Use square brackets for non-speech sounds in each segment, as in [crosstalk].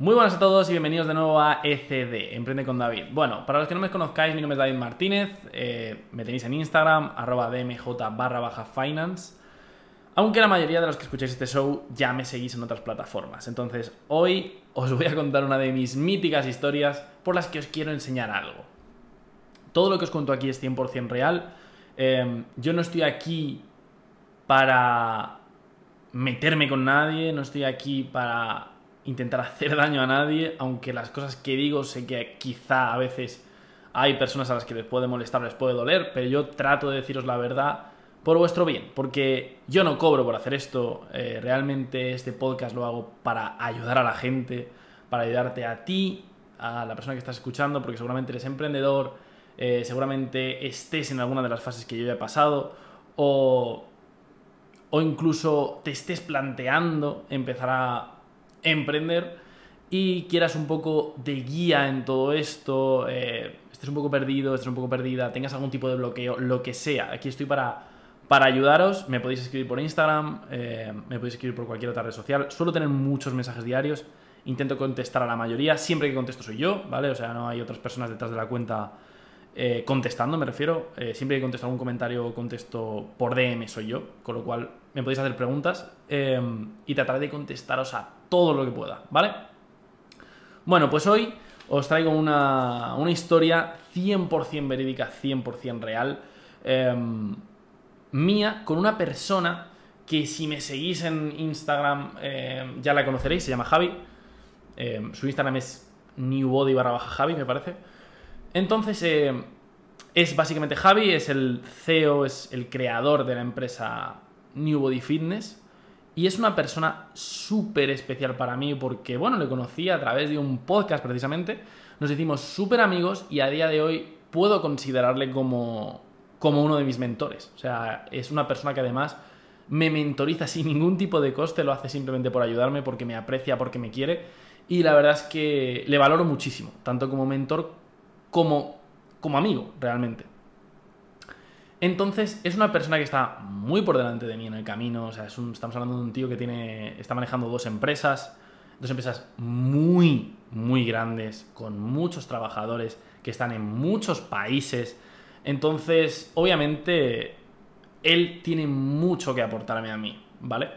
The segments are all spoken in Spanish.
Muy buenas a todos y bienvenidos de nuevo a ECD, Emprende con David. Bueno, para los que no me conozcáis, mi nombre es David Martínez, eh, me tenéis en Instagram, arroba dmj barra baja finance, aunque la mayoría de los que escucháis este show ya me seguís en otras plataformas. Entonces, hoy os voy a contar una de mis míticas historias por las que os quiero enseñar algo. Todo lo que os cuento aquí es 100% real. Eh, yo no estoy aquí para meterme con nadie, no estoy aquí para intentar hacer daño a nadie, aunque las cosas que digo sé que quizá a veces hay personas a las que les puede molestar, les puede doler, pero yo trato de deciros la verdad por vuestro bien, porque yo no cobro por hacer esto, eh, realmente este podcast lo hago para ayudar a la gente, para ayudarte a ti, a la persona que estás escuchando, porque seguramente eres emprendedor, eh, seguramente estés en alguna de las fases que yo ya he pasado, o, o incluso te estés planteando empezar a emprender y quieras un poco de guía en todo esto, eh, estés un poco perdido, estés un poco perdida, tengas algún tipo de bloqueo, lo que sea. Aquí estoy para, para ayudaros. Me podéis escribir por Instagram, eh, me podéis escribir por cualquier otra red social. Suelo tener muchos mensajes diarios. Intento contestar a la mayoría. Siempre que contesto soy yo, ¿vale? O sea, no hay otras personas detrás de la cuenta eh, contestando, me refiero. siempre que contesto algún comentario, contesto por DM, soy yo. Con lo cual, me podéis hacer preguntas y trataré de contestaros a todo lo que pueda, ¿vale? Bueno, pues hoy os traigo una, historia 100% verídica, 100% real, em, mía, con una persona que si me seguís en Instagram em, ya la conoceréis, se llama Javi. Em, su Instagram es newbody barra baja Javi, me parece. Entonces, es básicamente Javi, es el CEO, es el creador de la empresa Newbody Fitness. Y es una persona súper especial para mí porque, bueno, le conocí a través de un podcast precisamente. Nos hicimos súper amigos y a día de hoy puedo considerarle como, como uno de mis mentores. O sea, es una persona que además me mentoriza sin ningún tipo de coste, lo hace simplemente por ayudarme, porque me aprecia, porque me quiere. Y la verdad es que le valoro muchísimo, tanto como mentor como, como amigo, realmente. Entonces, es una persona que está muy por delante de mí en el camino. O sea, estamos hablando de un tío que tiene, está manejando dos empresas, dos empresas muy, muy grandes, con muchos trabajadores que están en muchos países. Entonces, obviamente, él tiene mucho que aportarme a mí, ¿vale?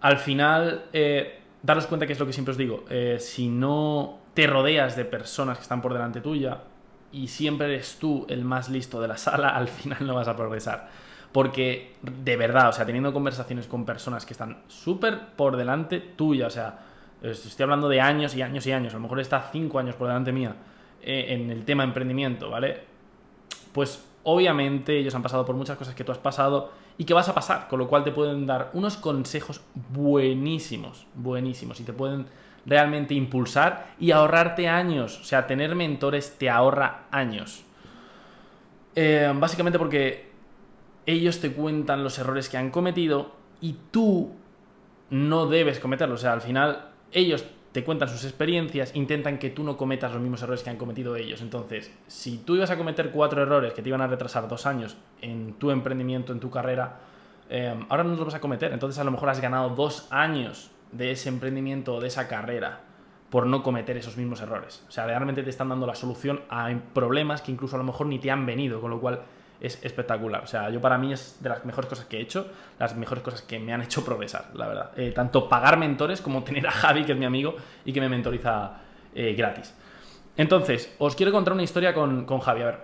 Al final, eh, daros cuenta que es lo que siempre os digo, eh, si no te rodeas de personas que están por delante tuya, y siempre eres tú el más listo de la sala, [laughs] al final no vas a progresar. Porque de verdad, o sea, teniendo conversaciones con personas que están súper por delante tuya, o sea, estoy hablando de años y años y años, a lo mejor está cinco años por delante mía eh, en el tema emprendimiento, ¿vale? Pues obviamente ellos han pasado por muchas cosas que tú has pasado y que vas a pasar, con lo cual te pueden dar unos consejos buenísimos, buenísimos, y te pueden realmente impulsar y ahorrarte años. O sea, tener mentores te ahorra años. Eh, básicamente porque ellos te cuentan los errores que han cometido y tú no debes cometerlos. O sea, al final ellos te cuentan sus experiencias, intentan que tú no cometas los mismos errores que han cometido ellos. Entonces, si tú ibas a cometer cuatro errores que te iban a retrasar dos años en tu emprendimiento, en tu carrera, eh, ahora no los vas a cometer. Entonces, a lo mejor has ganado dos años de ese emprendimiento o de esa carrera por no cometer esos mismos errores. O sea, realmente te están dando la solución a problemas que incluso a lo mejor ni te han venido, con lo cual es espectacular. O sea, yo para mí es de las mejores cosas que he hecho, las mejores cosas que me han hecho progresar, la verdad. Eh, tanto pagar mentores como tener a Javi, que es mi amigo y que me mentoriza eh, gratis. Entonces, os quiero contar una historia con, con Javi. A ver,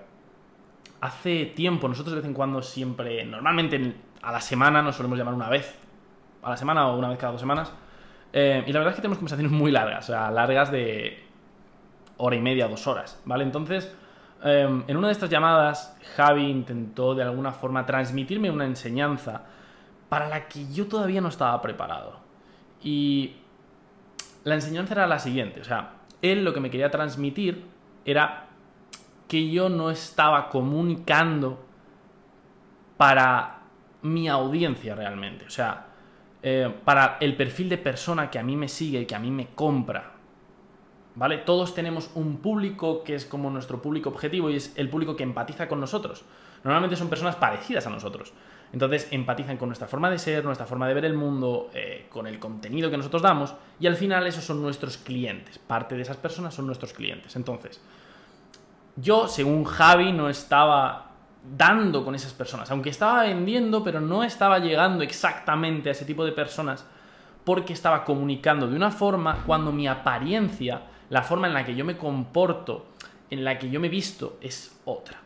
hace tiempo, nosotros de vez en cuando siempre, normalmente a la semana nos solemos llamar una vez, a la semana o una vez cada dos semanas, eh, y la verdad es que tenemos conversaciones muy largas, o sea, largas de hora y media, dos horas, ¿vale? Entonces, em, en una de estas llamadas, Javi intentó de alguna forma transmitirme una enseñanza para la que yo todavía no estaba preparado. Y la enseñanza era la siguiente, o sea, él lo que me quería transmitir era que yo no estaba comunicando para mi audiencia realmente, o sea, eh, para el perfil de persona que a mí me sigue y que a mí me compra. ¿vale? Todos tenemos un público que es como nuestro público objetivo y es el público que empatiza con nosotros. Normalmente son personas parecidas a nosotros. Entonces empatizan con nuestra forma de ser, nuestra forma de ver el mundo, eh, con el contenido que nosotros damos y al final esos son nuestros clientes. Parte de esas personas son nuestros clientes. Entonces, yo, según Javi, no estaba dando con esas personas, aunque estaba vendiendo, pero no estaba llegando exactamente a ese tipo de personas porque estaba comunicando de una forma cuando mi apariencia, la forma en la que yo me comporto, en la que yo me visto, es otra.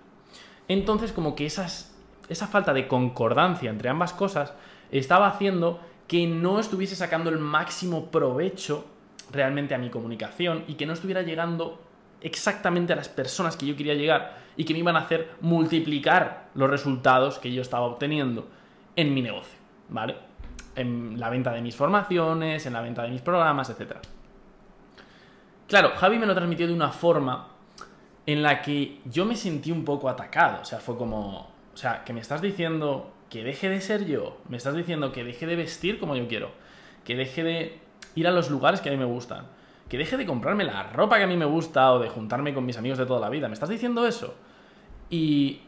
Entonces, como que esa falta de concordancia entre ambas cosas estaba haciendo que no estuviese sacando el máximo provecho realmente a mi comunicación y que no estuviera llegando exactamente a las personas que yo quería llegar y que me iban a hacer multiplicar los resultados que yo estaba obteniendo en mi negocio, ¿vale? En la venta de mis formaciones, en la venta de mis programas, etc. Claro, Javi me lo transmitió de una forma en la que yo me sentí un poco atacado, o sea, fue como, o sea, que me estás diciendo que deje de ser yo, me estás diciendo que deje de vestir como yo quiero, que deje de ir a los lugares que a mí me gustan, que deje de comprarme la ropa que a mí me gusta o de juntarme con mis amigos de toda la vida. ¿Me estás diciendo eso? ¿Y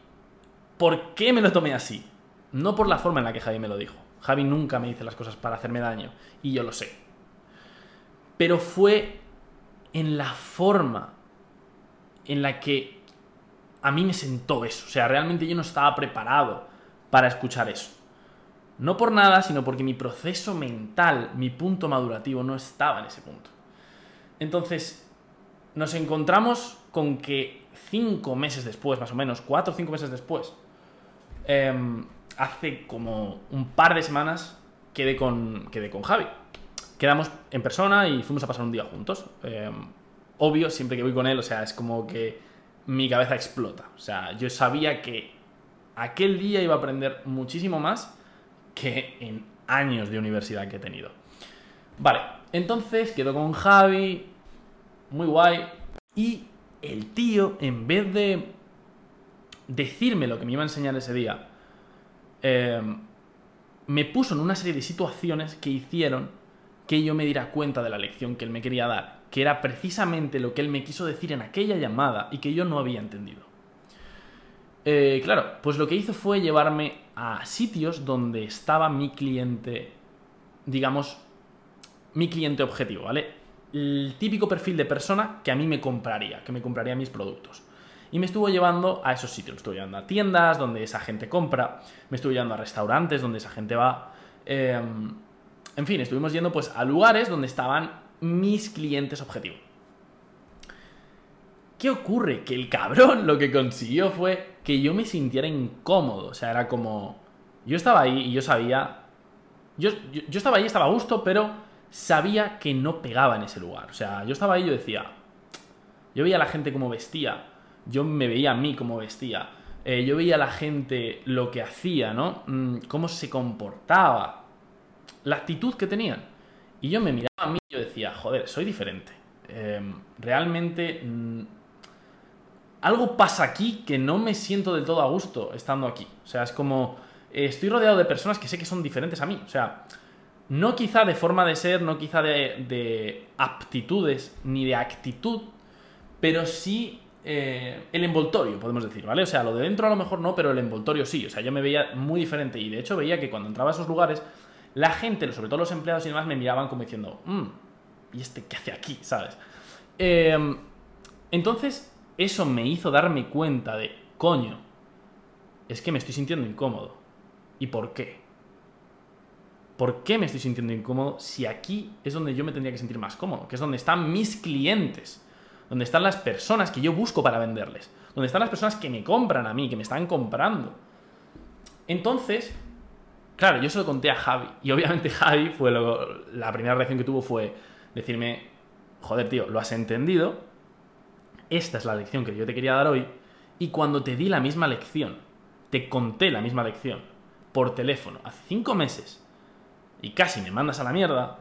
por qué me lo tomé así? No por la forma en la que Javi me lo dijo. Javi nunca me dice las cosas para hacerme daño y yo lo sé. Pero fue en la forma en la que a mí me sentó eso. O sea, realmente yo no estaba preparado para escuchar eso. No por nada, sino porque mi proceso mental, mi punto madurativo no estaba en ese punto. Entonces, nos encontramos con que cinco meses después, más o menos, cuatro o cinco meses después, em, hace como un par de semanas quedé con, quedé con Javi. Quedamos en persona y fuimos a pasar un día juntos. Em, obvio, siempre que voy con él, o sea, es como que mi cabeza explota. O sea, yo sabía que aquel día iba a aprender muchísimo más que en años de universidad que he tenido. Vale, entonces quedo con Javi, muy guay, y el tío, en vez de decirme lo que me iba a enseñar ese día, em, me puso en una serie de situaciones que hicieron que yo me diera cuenta de la lección que él me quería dar que era precisamente lo que él me quiso decir en aquella llamada y que yo no había entendido. Eh, claro, pues lo que hizo fue llevarme a sitios donde estaba mi cliente, digamos, mi cliente objetivo, ¿vale? El típico perfil de persona que a mí me compraría, que me compraría mis productos. Y me estuvo llevando a esos sitios, me estuvo llevando a tiendas donde esa gente compra, me estuvo llevando a restaurantes donde esa gente va. Em, en fin, estuvimos yendo pues a lugares donde estaban mis clientes objetivo. ¿Qué ocurre? Que el cabrón lo que consiguió fue que yo me sintiera incómodo. O sea, era como. Yo estaba ahí y yo sabía. Yo, yo, estaba ahí, estaba a gusto, pero sabía que no pegaba en ese lugar. O sea, yo estaba ahí y yo decía. Yo veía a la gente como vestía. Yo me veía a mí como vestía. Eh, yo veía a la gente lo que hacía, ¿no? Mm, cómo se comportaba. La actitud que tenían. Y yo me miraba a mí y yo decía, joder, soy diferente. Em, realmente mm, algo pasa aquí que no me siento del todo a gusto estando aquí. O sea, es como eh, estoy rodeado de personas que sé que son diferentes a mí. O sea, no quizá de forma de ser, no quizá de, aptitudes ni de actitud, pero sí eh, el envoltorio, podemos decir, ¿vale? O sea, lo de dentro a lo mejor no, pero el envoltorio sí. O sea, yo me veía muy diferente y de hecho veía que cuando entraba a esos lugares la gente, sobre todo los empleados y demás, me miraban como diciendo, mmm, ¿y este qué hace aquí? ¿Sabes? Em, entonces, eso me hizo darme cuenta de, coño, es que me estoy sintiendo incómodo. ¿Y por qué? ¿Por qué me estoy sintiendo incómodo si aquí es donde yo me tendría que sentir más cómodo? Que es donde están mis clientes, donde están las personas que yo busco para venderles, donde están las personas que me compran a mí, que me están comprando. Entonces, Claro, yo se lo conté a Javi. Y obviamente [laughs] Javi fue la primera reacción que tuvo fue decirme, joder, tío, lo has entendido. Esta es la lección que yo te quería dar hoy. Y cuando te di la misma lección, te conté la misma lección por teléfono hace cinco meses y casi me mandas a la mierda,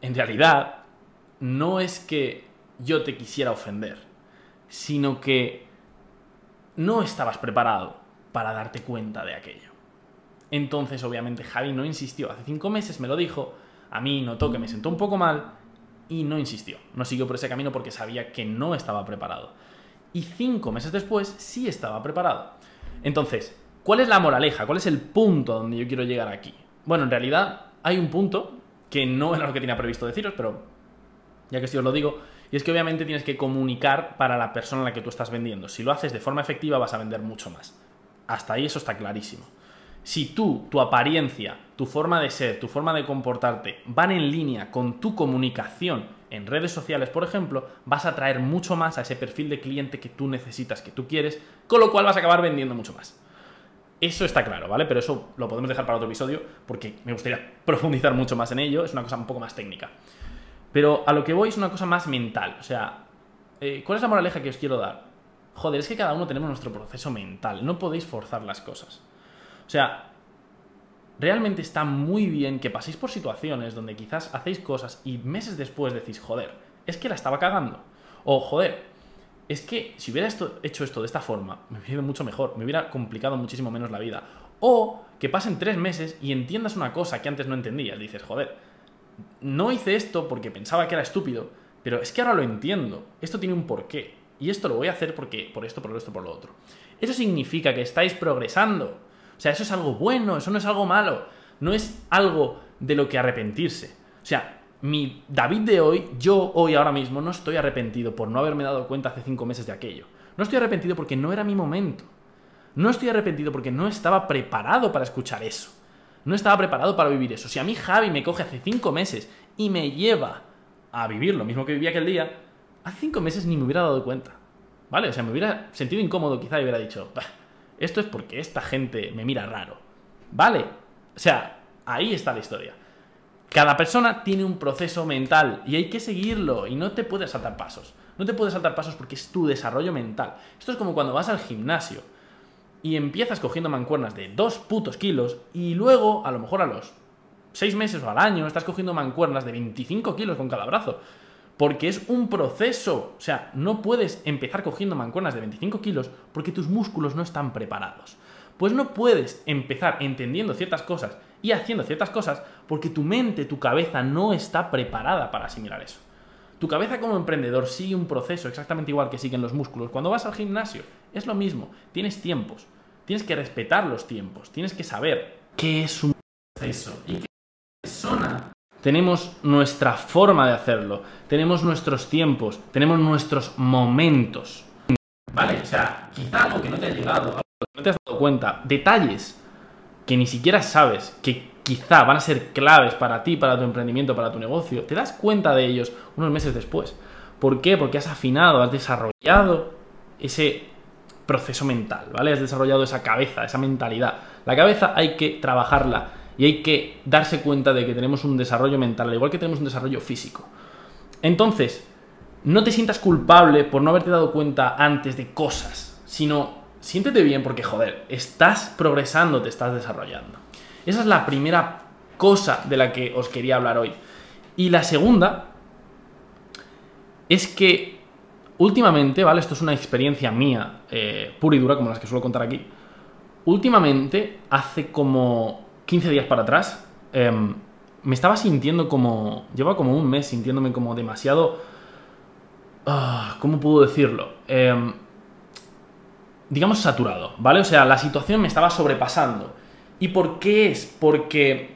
en realidad no es que yo te quisiera ofender, sino que no estabas preparado para darte cuenta de aquello. Entonces, obviamente, Javi no insistió. Hace cinco meses me lo dijo, a mí notó que me sentó un poco mal y no insistió. No siguió por ese camino porque sabía que no estaba preparado. Y cinco meses después sí estaba preparado. Entonces, ¿cuál es la moraleja? ¿Cuál es el punto donde yo quiero llegar aquí? Bueno, en realidad hay un punto que no era lo que tenía previsto deciros, pero ya que sí os lo digo, y es que obviamente tienes que comunicar para la persona a la que tú estás vendiendo. Si lo haces de forma efectiva vas a vender mucho más. Hasta ahí eso está clarísimo. Si tú, tu apariencia, tu forma de ser, tu forma de comportarte van en línea con tu comunicación en redes sociales, por ejemplo, vas a atraer mucho más a ese perfil de cliente que tú necesitas, que tú quieres, con lo cual vas a acabar vendiendo mucho más. Eso está claro, ¿vale? Pero eso lo podemos dejar para otro episodio porque me gustaría [laughs] profundizar mucho más en ello, es una cosa un poco más técnica. Pero a lo que voy es una cosa más mental, o sea, eh, ¿cuál es la moraleja que os quiero dar? Joder, es que cada uno tenemos nuestro proceso mental, no podéis forzar las cosas. O sea, realmente está muy bien que paséis por situaciones donde quizás hacéis cosas y meses después decís, joder, es que la estaba cagando. O, joder, es que si hubiera hecho esto de esta forma, me hubiera mucho mejor, me hubiera complicado muchísimo menos la vida. O que pasen tres meses y entiendas una cosa que antes no entendías. Dices, joder, no hice esto porque pensaba que era estúpido, pero es que ahora lo entiendo. Esto tiene un porqué. Y esto lo voy a hacer porque, por esto, por esto, por lo otro. Eso significa que estáis progresando. O sea, eso es algo bueno, eso no es algo malo. No es algo de lo que arrepentirse. O sea, mi David de hoy, yo hoy ahora mismo no estoy arrepentido por no haberme dado cuenta hace cinco meses de aquello. No estoy arrepentido porque no era mi momento. No estoy arrepentido porque no estaba preparado para escuchar eso. No estaba preparado para vivir eso. Si a mí Javi me coge hace cinco meses y me lleva a vivir lo mismo que vivía aquel día, hace cinco meses ni me hubiera dado cuenta. ¿Vale? O sea, me hubiera sentido incómodo quizá y hubiera dicho, esto es porque esta gente me mira raro. ¿Vale? O sea, ahí está la historia. Cada persona tiene un proceso mental y hay que seguirlo y no te puedes saltar pasos. No te puedes saltar pasos porque es tu desarrollo mental. Esto es como cuando vas al gimnasio y empiezas cogiendo mancuernas de dos putos kilos y luego, a lo mejor a los seis meses o al año, estás cogiendo mancuernas de 25 kilos con cada brazo. Porque es un proceso. O sea, no puedes empezar cogiendo mancuernas de 25 kilos porque tus músculos no están preparados. Pues no puedes empezar entendiendo ciertas cosas y haciendo ciertas cosas porque tu mente, tu cabeza no está preparada para asimilar eso. Tu cabeza como emprendedor sigue un proceso exactamente igual que siguen los músculos. Cuando vas al gimnasio es lo mismo, tienes tiempos, tienes que respetar los tiempos, tienes que saber qué es un proceso y qué persona tenemos nuestra forma de hacerlo, tenemos nuestros tiempos, tenemos nuestros momentos. ¿Vale? O sea, quizá algo que no te ha llegado, no te has dado cuenta, detalles que ni siquiera sabes que quizá van a ser claves para ti, para tu emprendimiento, para tu negocio, te das cuenta de ellos unos meses después. ¿Por qué? Porque has afinado, has desarrollado ese proceso mental, ¿vale? Has desarrollado esa cabeza, esa mentalidad. La cabeza hay que trabajarla y hay que darse cuenta de que tenemos un desarrollo mental, al igual que tenemos un desarrollo físico. Entonces, no te sientas culpable por no haberte dado cuenta antes de cosas, sino siéntete bien porque, joder, estás progresando, te estás desarrollando. Esa es la primera cosa de la que os quería hablar hoy. Y la segunda es que últimamente, ¿vale? Esto es una experiencia mía, eh, pura y dura, como las que suelo contar aquí. Últimamente, hace como 15 días para atrás, em, me estaba sintiendo como. Lleva como un mes sintiéndome como demasiado. Ah, ¿Cómo puedo decirlo? Em, digamos saturado, ¿vale? O sea, la situación me estaba sobrepasando. ¿Y por qué es? Porque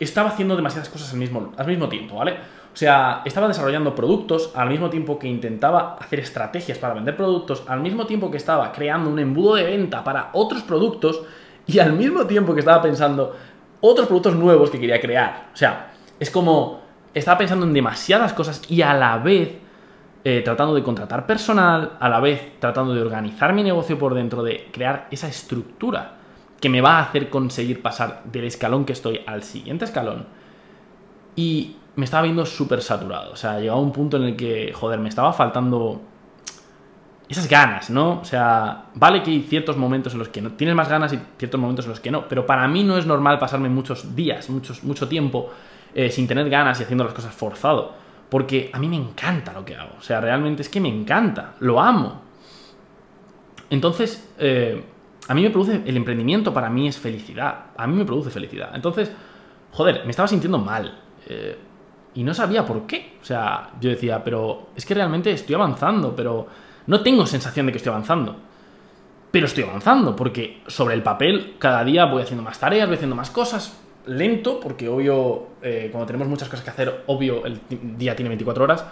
estaba haciendo demasiadas cosas al mismo, al mismo tiempo, ¿vale? O sea, estaba desarrollando productos al mismo tiempo que intentaba hacer estrategias para vender productos, al mismo tiempo que estaba creando un embudo de venta para otros productos y al mismo tiempo que estaba pensando otros productos nuevos que quería crear. O sea, es como estaba pensando en demasiadas cosas y a la vez eh, tratando de contratar personal, a la vez tratando de organizar mi negocio por dentro, de crear esa estructura que me va a hacer conseguir pasar del escalón que estoy al siguiente escalón. Y me estaba viendo súper saturado. O sea, llegaba un punto en el que, joder, me estaba faltando esas ganas, ¿no? O sea, vale que hay ciertos momentos en los que no tienes más ganas y ciertos momentos en los que no, pero para mí no es normal pasarme muchos días, muchos, mucho tiempo eh, sin tener ganas y haciendo las cosas forzado, porque a mí me encanta lo que hago, o sea, realmente es que me encanta, lo amo. Entonces, eh, a mí me produce, el emprendimiento para mí es felicidad, a mí me produce felicidad. Entonces, joder, me estaba sintiendo mal. Eh, y no sabía por qué. O sea, yo decía, pero es que realmente estoy avanzando, pero no tengo sensación de que estoy avanzando. Pero estoy avanzando, porque sobre el papel cada día voy haciendo más tareas, voy haciendo más cosas, lento, porque obvio, eh, cuando tenemos muchas cosas que hacer, obvio, el día tiene 24 horas,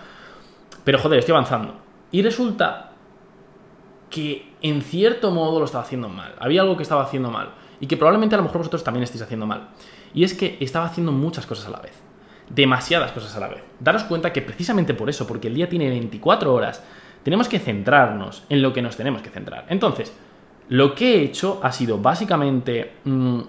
pero joder, estoy avanzando. Y resulta que en cierto modo lo estaba haciendo mal. Había algo que estaba haciendo mal. Y que probablemente a lo mejor vosotros también estéis haciendo mal. Y es que estaba haciendo muchas cosas a la vez. Demasiadas cosas a la vez. Daros cuenta que precisamente por eso, porque el día tiene 24 horas, tenemos que centrarnos en lo que nos tenemos que centrar. Entonces, lo que he hecho ha sido básicamente mm,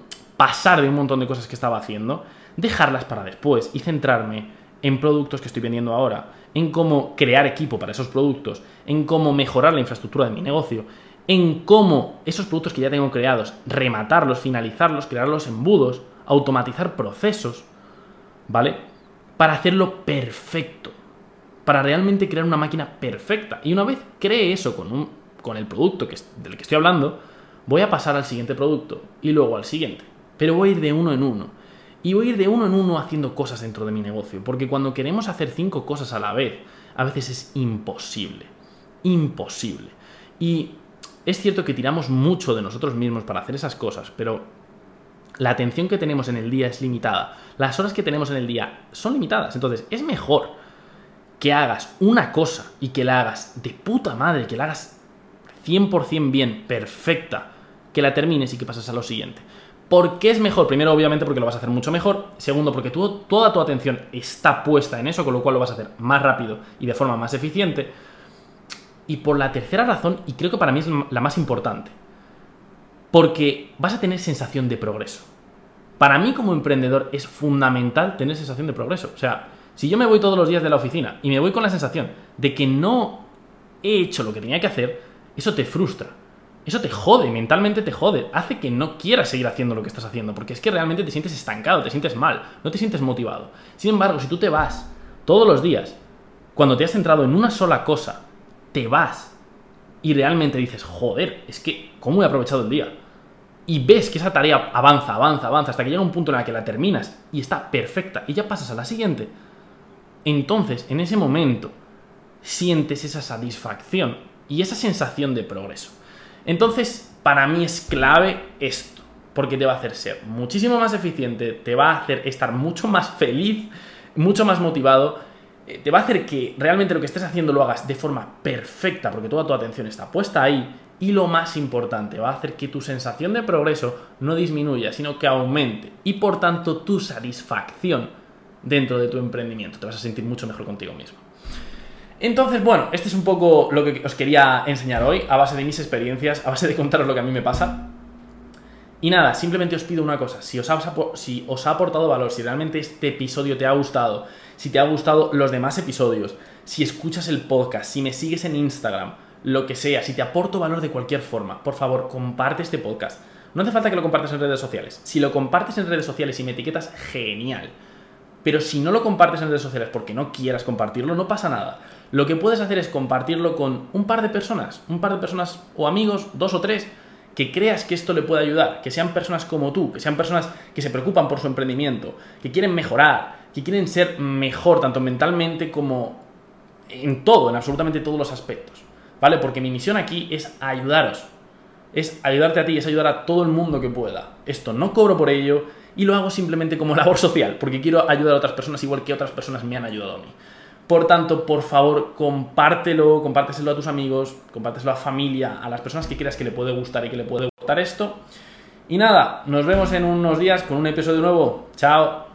pasar de un montón de cosas que estaba haciendo, dejarlas para después y centrarme en productos que estoy vendiendo ahora, en cómo crear equipo para esos productos, en cómo mejorar la infraestructura de mi negocio, en cómo esos productos que ya tengo creados, rematarlos, finalizarlos, crear los embudos, automatizar procesos, ¿vale? Para hacerlo perfecto, para realmente crear una máquina perfecta. Y una vez cree eso con, un, con el producto del que estoy hablando, voy a pasar al siguiente producto y luego al siguiente. Pero voy a ir de uno en uno. Y voy a ir de uno en uno haciendo cosas dentro de mi negocio. Porque cuando queremos hacer cinco cosas a la vez, a veces es imposible. Imposible. Y es cierto que tiramos mucho de nosotros mismos para hacer esas cosas, pero la atención que tenemos en el día es limitada. Las horas que tenemos en el día son limitadas. Entonces, es mejor que hagas una cosa y que la hagas de puta madre, que la hagas 100% bien, perfecta, que la termines y que pases a lo siguiente. ¿Por qué es mejor? Primero, obviamente, porque lo vas a hacer mucho mejor. Segundo, porque toda tu atención está puesta en eso, con lo cual lo vas a hacer más rápido y de forma más eficiente. Y por la tercera razón, y creo que para mí es la más importante, porque vas a tener sensación de progreso. Para mí como emprendedor es fundamental tener sensación de progreso. O sea, si yo me voy todos los días de la oficina y me voy con la sensación de que no he hecho lo que tenía que hacer, eso te frustra. Eso te jode, mentalmente te jode. Hace que no quieras seguir haciendo lo que estás haciendo, porque es que realmente te sientes estancado, te sientes mal, no te sientes motivado. Sin embargo, si tú te vas todos los días, cuando te has centrado en una sola cosa, te vas y realmente dices, joder, es que, ¿cómo he aprovechado el día? Y ves que esa tarea avanza, avanza, avanza, hasta que llega un punto en el que la terminas y está perfecta y ya pasas a la siguiente. Entonces, en ese momento, sientes esa satisfacción y esa sensación de progreso. Entonces, para mí es clave esto, porque te va a hacer ser muchísimo más eficiente, te va a hacer estar mucho más feliz, mucho más motivado eh, te va a hacer que realmente lo que estés haciendo lo hagas de forma perfecta, porque toda tu atención está puesta ahí. Y lo más importante, va a hacer que tu sensación de progreso no disminuya, sino que aumente. Y por tanto, tu satisfacción dentro de tu emprendimiento. Te vas a sentir mucho mejor contigo mismo. Entonces, bueno, este es un poco lo que os quería enseñar hoy, a base de mis experiencias, a base de contaros lo que a mí me pasa. Y nada, simplemente os pido una cosa, si os, ha, si os ha aportado valor, si realmente este episodio te ha gustado, si te ha gustado los demás episodios, si escuchas el podcast, si me sigues en Instagram, lo que sea, si te aporto valor de cualquier forma, por favor, comparte este podcast. No hace falta que lo compartas en redes sociales. Si lo compartes en redes sociales y me etiquetas, genial. Pero si no lo compartes en redes sociales porque no quieras compartirlo, no pasa nada. Lo que puedes hacer es compartirlo con un par de personas, un par de personas o amigos, dos o tres, que creas que esto le puede ayudar, que sean personas como tú, que sean personas que se preocupan por su emprendimiento, que quieren mejorar, que quieren ser mejor tanto mentalmente como en todo, en absolutamente todos los aspectos. ¿Vale? Porque mi misión aquí es ayudaros. Es ayudarte a ti, es ayudar a todo el mundo que pueda. Esto no cobro por ello y lo hago simplemente como [laughs] labor social, porque quiero ayudar a otras personas igual que otras personas me han ayudado a mí. Por tanto, por favor, compártelo, compárteselo a tus amigos, compárteselo a familia, a las personas que creas que le puede gustar y que le puede gustar esto. Y nada, nos vemos en unos días con un episodio nuevo. Chao.